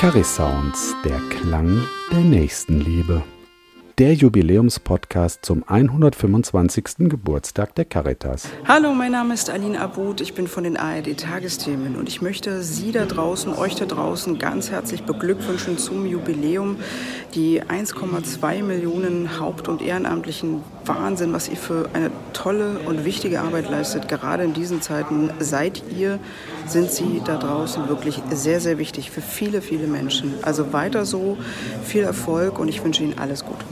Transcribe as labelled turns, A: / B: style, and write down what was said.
A: Charis Sounds, der Klang der Nächstenliebe der Jubiläumspodcast zum 125. Geburtstag der Caritas.
B: Hallo, mein Name ist Aline Abud, ich bin von den ARD-Tagesthemen und ich möchte Sie da draußen, euch da draußen ganz herzlich beglückwünschen zum Jubiläum. Die 1,2 Millionen Haupt- und Ehrenamtlichen Wahnsinn, was ihr für eine tolle und wichtige Arbeit leistet. Gerade in diesen Zeiten seid ihr, sind Sie da draußen wirklich sehr, sehr wichtig für viele, viele Menschen. Also weiter so, viel Erfolg und ich wünsche Ihnen alles Gute.